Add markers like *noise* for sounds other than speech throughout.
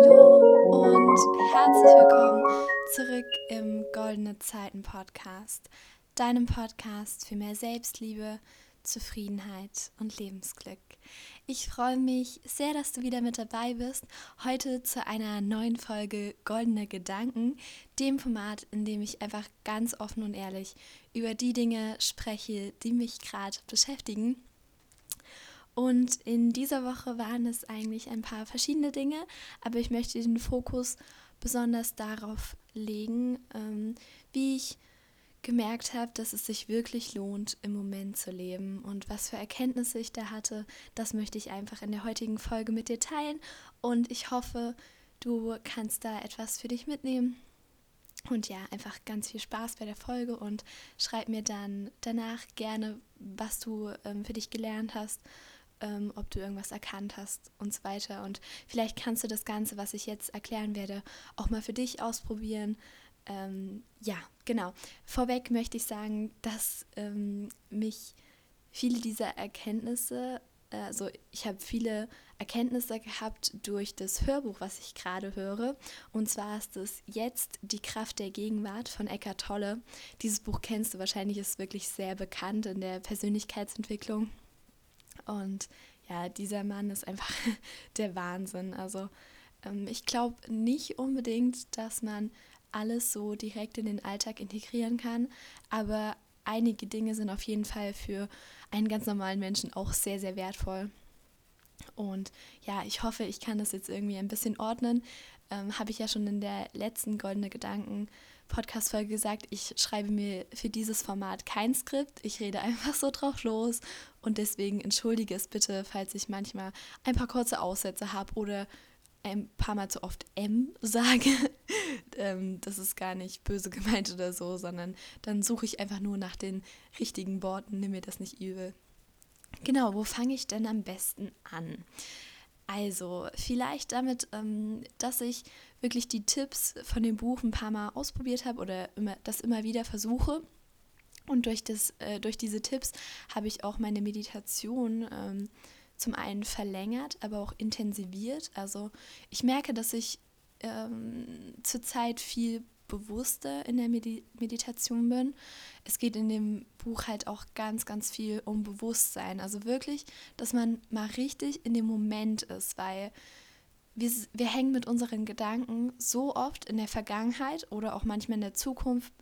Hallo und herzlich willkommen zurück im Goldene Zeiten Podcast, deinem Podcast für mehr Selbstliebe, Zufriedenheit und Lebensglück. Ich freue mich sehr, dass du wieder mit dabei bist. Heute zu einer neuen Folge Goldene Gedanken, dem Format, in dem ich einfach ganz offen und ehrlich über die Dinge spreche, die mich gerade beschäftigen und in dieser Woche waren es eigentlich ein paar verschiedene Dinge, aber ich möchte den Fokus besonders darauf legen, ähm, wie ich gemerkt habe, dass es sich wirklich lohnt, im Moment zu leben und was für Erkenntnisse ich da hatte, das möchte ich einfach in der heutigen Folge mit dir teilen und ich hoffe, du kannst da etwas für dich mitnehmen. Und ja, einfach ganz viel Spaß bei der Folge und schreib mir dann danach gerne, was du ähm, für dich gelernt hast ähm, ob du irgendwas erkannt hast und so weiter. Und vielleicht kannst du das Ganze, was ich jetzt erklären werde, auch mal für dich ausprobieren. Ähm, ja, genau. Vorweg möchte ich sagen, dass ähm, mich viele dieser Erkenntnisse, also ich habe viele Erkenntnisse gehabt durch das Hörbuch, was ich gerade höre. Und zwar ist es jetzt Die Kraft der Gegenwart von Eckhart Tolle. Dieses Buch kennst du wahrscheinlich, ist wirklich sehr bekannt in der Persönlichkeitsentwicklung. Und ja, dieser Mann ist einfach *laughs* der Wahnsinn. Also ähm, ich glaube nicht unbedingt, dass man alles so direkt in den Alltag integrieren kann, aber einige Dinge sind auf jeden Fall für einen ganz normalen Menschen auch sehr, sehr wertvoll. Und ja, ich hoffe, ich kann das jetzt irgendwie ein bisschen ordnen. Ähm, Habe ich ja schon in der letzten Goldene Gedanken Podcast-Folge gesagt, ich schreibe mir für dieses Format kein Skript. Ich rede *laughs* einfach so drauf los und deswegen entschuldige es bitte, falls ich manchmal ein paar kurze Aussätze habe oder ein paar Mal zu oft M *laughs* sage. ähm, das ist gar nicht böse gemeint oder so, sondern dann suche ich einfach nur nach den richtigen Worten. Nimm mir das nicht übel. Genau, wo fange ich denn am besten an? Also, vielleicht damit, ähm, dass ich wirklich die Tipps von dem Buch ein paar Mal ausprobiert habe oder immer, das immer wieder versuche. Und durch, das, äh, durch diese Tipps habe ich auch meine Meditation ähm, zum einen verlängert, aber auch intensiviert. Also ich merke, dass ich ähm, zurzeit viel bewusster in der Medi Meditation bin. Es geht in dem Buch halt auch ganz, ganz viel um Bewusstsein. Also wirklich, dass man mal richtig in dem Moment ist, weil wir, wir hängen mit unseren Gedanken so oft in der Vergangenheit oder auch manchmal in der Zukunft,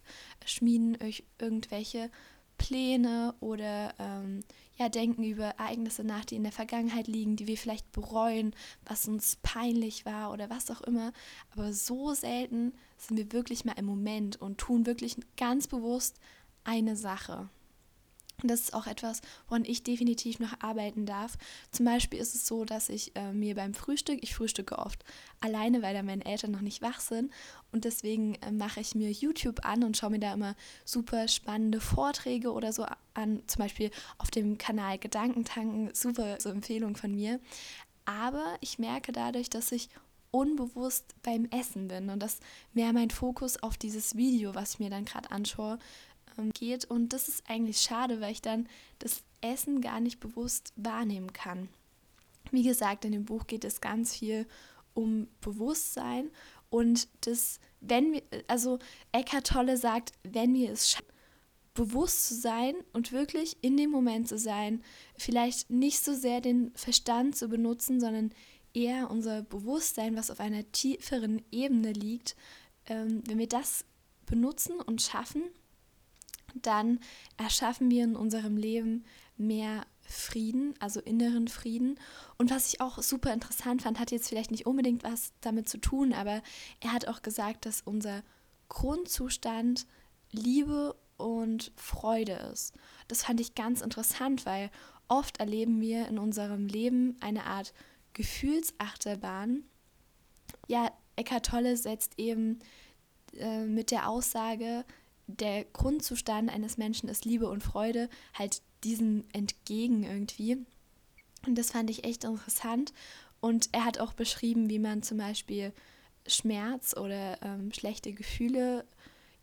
schmieden euch irgendwelche Pläne oder ähm, ja, denken über Ereignisse nach, die in der Vergangenheit liegen, die wir vielleicht bereuen, was uns peinlich war oder was auch immer. Aber so selten sind wir wirklich mal im Moment und tun wirklich ganz bewusst eine Sache. Und das ist auch etwas, woran ich definitiv noch arbeiten darf. Zum Beispiel ist es so, dass ich äh, mir beim Frühstück, ich frühstücke oft alleine, weil da meine Eltern noch nicht wach sind. Und deswegen äh, mache ich mir YouTube an und schaue mir da immer super spannende Vorträge oder so an. Zum Beispiel auf dem Kanal Gedankentanken, super so Empfehlung von mir. Aber ich merke dadurch, dass ich unbewusst beim Essen bin und dass mehr mein Fokus auf dieses Video, was ich mir dann gerade anschaue, ähm, geht. Und das ist eigentlich schade, weil ich dann das Essen gar nicht bewusst wahrnehmen kann. Wie gesagt, in dem Buch geht es ganz viel um Bewusstsein und das, wenn wir, also Eckhart Tolle sagt, wenn wir es schaffen, bewusst zu sein und wirklich in dem Moment zu sein, vielleicht nicht so sehr den Verstand zu benutzen, sondern eher unser Bewusstsein, was auf einer tieferen Ebene liegt, ähm, wenn wir das benutzen und schaffen, dann erschaffen wir in unserem Leben mehr Frieden, also inneren Frieden. Und was ich auch super interessant fand, hat jetzt vielleicht nicht unbedingt was damit zu tun, aber er hat auch gesagt, dass unser Grundzustand Liebe und Freude ist. Das fand ich ganz interessant, weil oft erleben wir in unserem Leben eine Art Gefühlsachterbahn. Ja, Eckhart Tolle setzt eben äh, mit der Aussage, der Grundzustand eines Menschen ist Liebe und Freude, halt diesem entgegen irgendwie. Und das fand ich echt interessant. Und er hat auch beschrieben, wie man zum Beispiel Schmerz oder ähm, schlechte Gefühle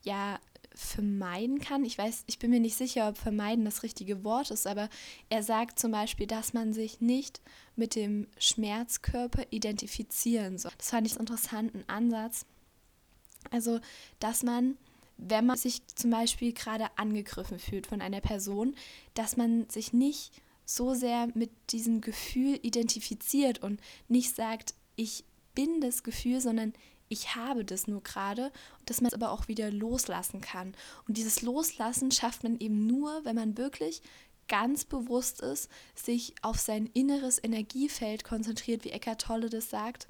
ja vermeiden kann. Ich weiß, ich bin mir nicht sicher, ob vermeiden das richtige Wort ist, aber er sagt zum Beispiel, dass man sich nicht mit dem Schmerzkörper identifizieren soll. Das fand ich einen interessanten Ansatz. Also, dass man, wenn man sich zum Beispiel gerade angegriffen fühlt von einer Person, dass man sich nicht so sehr mit diesem Gefühl identifiziert und nicht sagt, ich bin das Gefühl, sondern ich habe das nur gerade, dass man es aber auch wieder loslassen kann. Und dieses Loslassen schafft man eben nur, wenn man wirklich ganz bewusst ist, sich auf sein inneres Energiefeld konzentriert, wie Eckhart Tolle das sagt.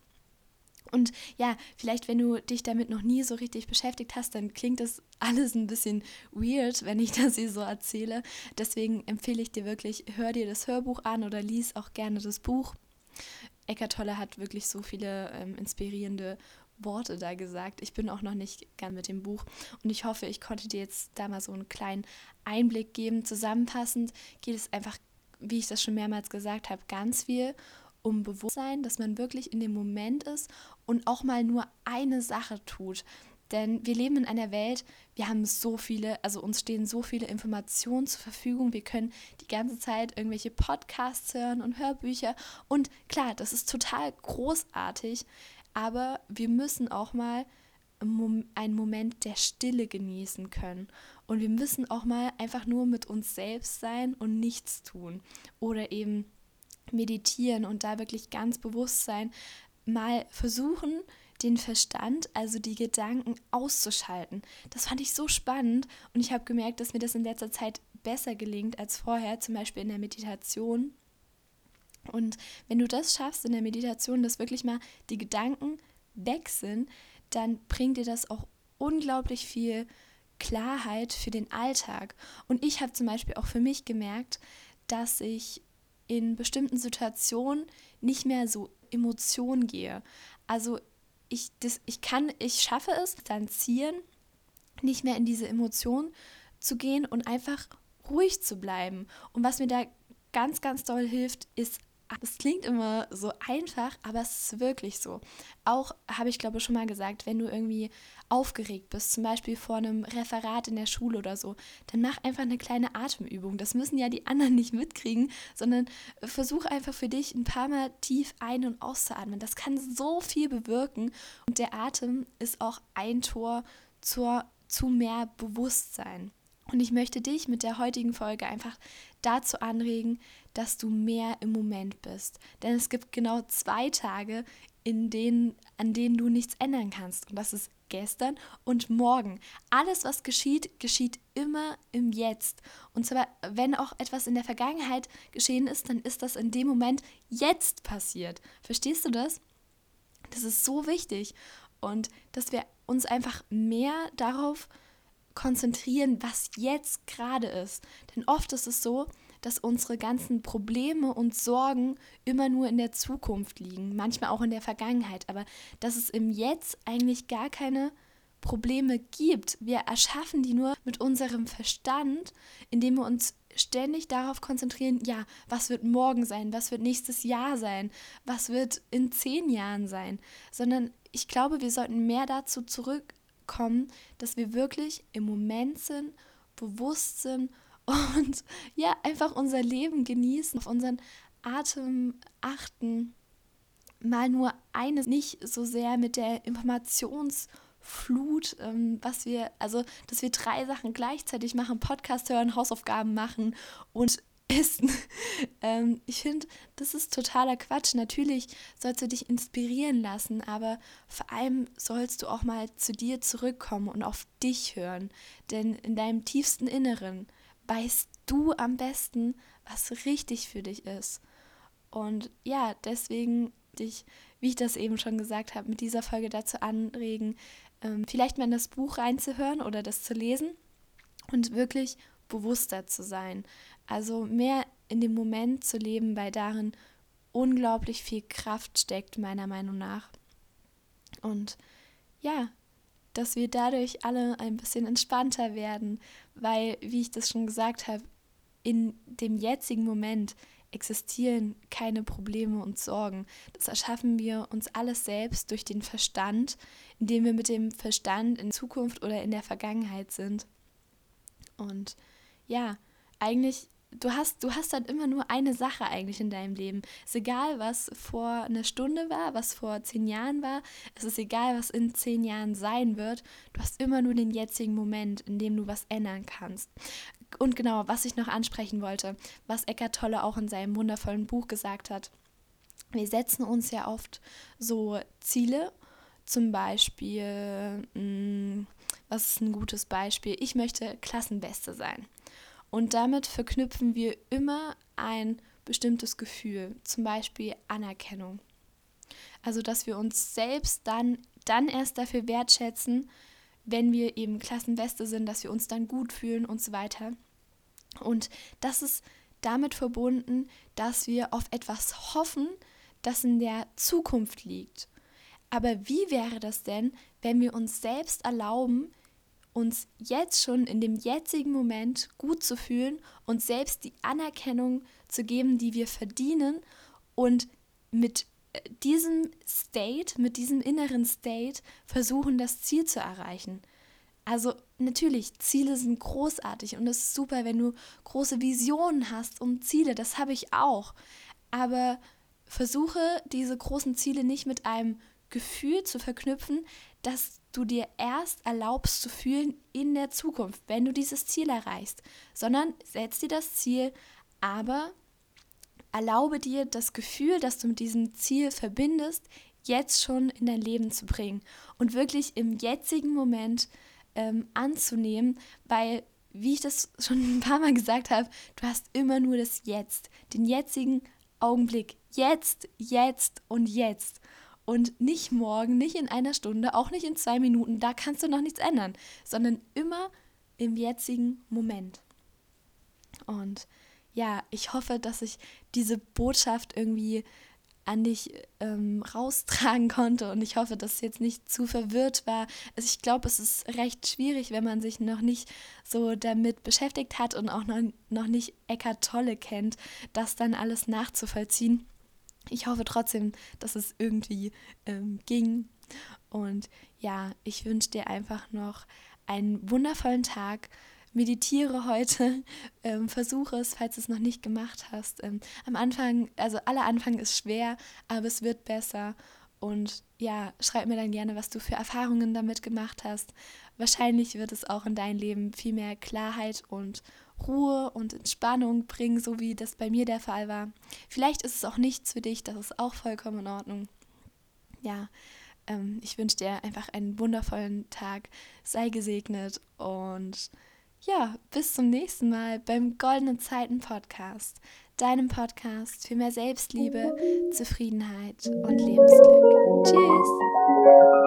Und ja, vielleicht, wenn du dich damit noch nie so richtig beschäftigt hast, dann klingt das alles ein bisschen weird, wenn ich *laughs* das hier so erzähle. Deswegen empfehle ich dir wirklich, hör dir das Hörbuch an oder lies auch gerne das Buch. Eckart Tolle hat wirklich so viele ähm, inspirierende Worte da gesagt. Ich bin auch noch nicht gern mit dem Buch und ich hoffe, ich konnte dir jetzt da mal so einen kleinen Einblick geben. Zusammenfassend geht es einfach, wie ich das schon mehrmals gesagt habe, ganz viel um Bewusstsein, dass man wirklich in dem Moment ist und auch mal nur eine Sache tut. Denn wir leben in einer Welt, wir haben so viele, also uns stehen so viele Informationen zur Verfügung. Wir können die ganze Zeit irgendwelche Podcasts hören und Hörbücher. Und klar, das ist total großartig aber wir müssen auch mal einen Moment der Stille genießen können. Und wir müssen auch mal einfach nur mit uns selbst sein und nichts tun. Oder eben meditieren und da wirklich ganz bewusst sein. Mal versuchen, den Verstand, also die Gedanken auszuschalten. Das fand ich so spannend und ich habe gemerkt, dass mir das in letzter Zeit besser gelingt als vorher, zum Beispiel in der Meditation. Und wenn du das schaffst in der Meditation, dass wirklich mal die Gedanken weg sind, dann bringt dir das auch unglaublich viel Klarheit für den Alltag. Und ich habe zum Beispiel auch für mich gemerkt, dass ich in bestimmten Situationen nicht mehr so Emotionen gehe. Also ich, das, ich kann, ich schaffe es, dann ziehen, nicht mehr in diese Emotionen zu gehen und einfach ruhig zu bleiben. Und was mir da ganz, ganz doll hilft, ist das klingt immer so einfach, aber es ist wirklich so. Auch habe ich glaube schon mal gesagt, wenn du irgendwie aufgeregt bist, zum Beispiel vor einem Referat in der Schule oder so, dann mach einfach eine kleine Atemübung. Das müssen ja die anderen nicht mitkriegen, sondern versuch einfach für dich ein paar Mal tief ein- und auszuatmen. Das kann so viel bewirken und der Atem ist auch ein Tor zur, zu mehr Bewusstsein. Und ich möchte dich mit der heutigen Folge einfach dazu anregen, dass du mehr im Moment bist. Denn es gibt genau zwei Tage, in denen, an denen du nichts ändern kannst. Und das ist gestern und morgen. Alles, was geschieht, geschieht immer im Jetzt. Und zwar, wenn auch etwas in der Vergangenheit geschehen ist, dann ist das in dem Moment jetzt passiert. Verstehst du das? Das ist so wichtig. Und dass wir uns einfach mehr darauf konzentrieren, was jetzt gerade ist. Denn oft ist es so, dass unsere ganzen Probleme und Sorgen immer nur in der Zukunft liegen, manchmal auch in der Vergangenheit, aber dass es im Jetzt eigentlich gar keine Probleme gibt. Wir erschaffen die nur mit unserem Verstand, indem wir uns ständig darauf konzentrieren, ja, was wird morgen sein, was wird nächstes Jahr sein, was wird in zehn Jahren sein, sondern ich glaube, wir sollten mehr dazu zurückkommen, dass wir wirklich im Moment sind, bewusst sind *laughs* und ja, einfach unser Leben genießen, auf unseren Atem achten, mal nur eines, nicht so sehr mit der Informationsflut, ähm, was wir, also, dass wir drei Sachen gleichzeitig machen, Podcast hören, Hausaufgaben machen und essen. *laughs* ähm, ich finde, das ist totaler Quatsch. Natürlich sollst du dich inspirieren lassen, aber vor allem sollst du auch mal zu dir zurückkommen und auf dich hören. Denn in deinem tiefsten Inneren weißt du am besten, was richtig für dich ist. Und ja, deswegen dich, wie ich das eben schon gesagt habe, mit dieser Folge dazu anregen, ähm, vielleicht mal in das Buch reinzuhören oder das zu lesen und wirklich bewusster zu sein. Also mehr in dem Moment zu leben, weil darin unglaublich viel Kraft steckt, meiner Meinung nach. Und ja, dass wir dadurch alle ein bisschen entspannter werden, weil, wie ich das schon gesagt habe, in dem jetzigen Moment existieren keine Probleme und Sorgen. Das erschaffen wir uns alles selbst durch den Verstand, indem wir mit dem Verstand in Zukunft oder in der Vergangenheit sind. Und ja, eigentlich du hast, du hast dann immer nur eine Sache eigentlich in deinem Leben. Es ist egal, was vor einer Stunde war, was vor zehn Jahren war. Es ist egal, was in zehn Jahren sein wird. Du hast immer nur den jetzigen Moment, in dem du was ändern kannst. Und genau, was ich noch ansprechen wollte, was Eckart Tolle auch in seinem wundervollen Buch gesagt hat. Wir setzen uns ja oft so Ziele, zum Beispiel, mh, mm, was ist ein gutes Beispiel? Ich möchte Klassenbeste sein. Und damit verknüpfen wir immer ein bestimmtes Gefühl, zum Beispiel Anerkennung. Also, dass wir uns selbst dann, dann erst dafür wertschätzen, wenn wir eben Klassenbeste sind, dass wir uns dann gut fühlen und so weiter. Und das ist damit verbunden, dass wir auf etwas hoffen, das in der Zukunft liegt. Aber wie wäre das denn, wenn wir uns selbst erlauben, uns jetzt schon in dem jetzigen Moment gut zu fühlen und selbst die Anerkennung zu geben, die wir verdienen und mit äh, diesem State, mit diesem inneren State versuchen, das Ziel zu erreichen. Also natürlich, Ziele sind großartig und es ist super, wenn du große Visionen hast und Ziele, das habe ich auch. Aber versuche diese großen Ziele nicht mit einem Gefühl zu verknüpfen, dass du dir erst erlaubst zu fühlen in der Zukunft, wenn du dieses Ziel erreichst, sondern setz dir das Ziel, aber erlaube dir das Gefühl, das du mit diesem Ziel verbindest, jetzt schon in dein Leben zu bringen und wirklich im jetzigen Moment ähm, anzunehmen, weil, wie ich das *laughs* schon ein paar Mal gesagt habe, du hast immer nur das Jetzt, den jetzigen Augenblick, jetzt, jetzt und jetzt. Und nicht morgen, nicht in einer Stunde, auch nicht in zwei Minuten, da kannst du noch nichts ändern, sondern immer im jetzigen Moment. Und ja, ich hoffe, dass ich diese Botschaft irgendwie an dich ähm, raustragen konnte und ich hoffe, dass es jetzt nicht zu verwirrt war. Also ich glaube, es ist recht schwierig, wenn man sich noch nicht so damit beschäftigt hat und auch noch, noch nicht Eckart Tolle kennt, das dann alles nachzuvollziehen. Ich hoffe trotzdem, dass es irgendwie ähm, ging. Und ja, ich wünsche dir einfach noch einen wundervollen Tag. Meditiere heute, *laughs* ähm, versuche es, falls du es noch nicht gemacht hast. Ähm, am Anfang, also aller Anfang ist schwer, aber es wird besser. Und ja, schreib mir dann gerne, was du für Erfahrungen damit gemacht hast. Wahrscheinlich wird es auch in dein Leben viel mehr Klarheit und Ruhe und Entspannung bringen, so wie das bei mir der Fall war. Vielleicht ist es auch nichts für dich, das ist auch vollkommen in Ordnung. Ja, ähm, ich wünsche dir einfach einen wundervollen Tag, sei gesegnet und ja, bis zum nächsten Mal beim Goldenen Zeiten Podcast, deinem Podcast für mehr Selbstliebe, Zufriedenheit und Lebensglück. Tschüss!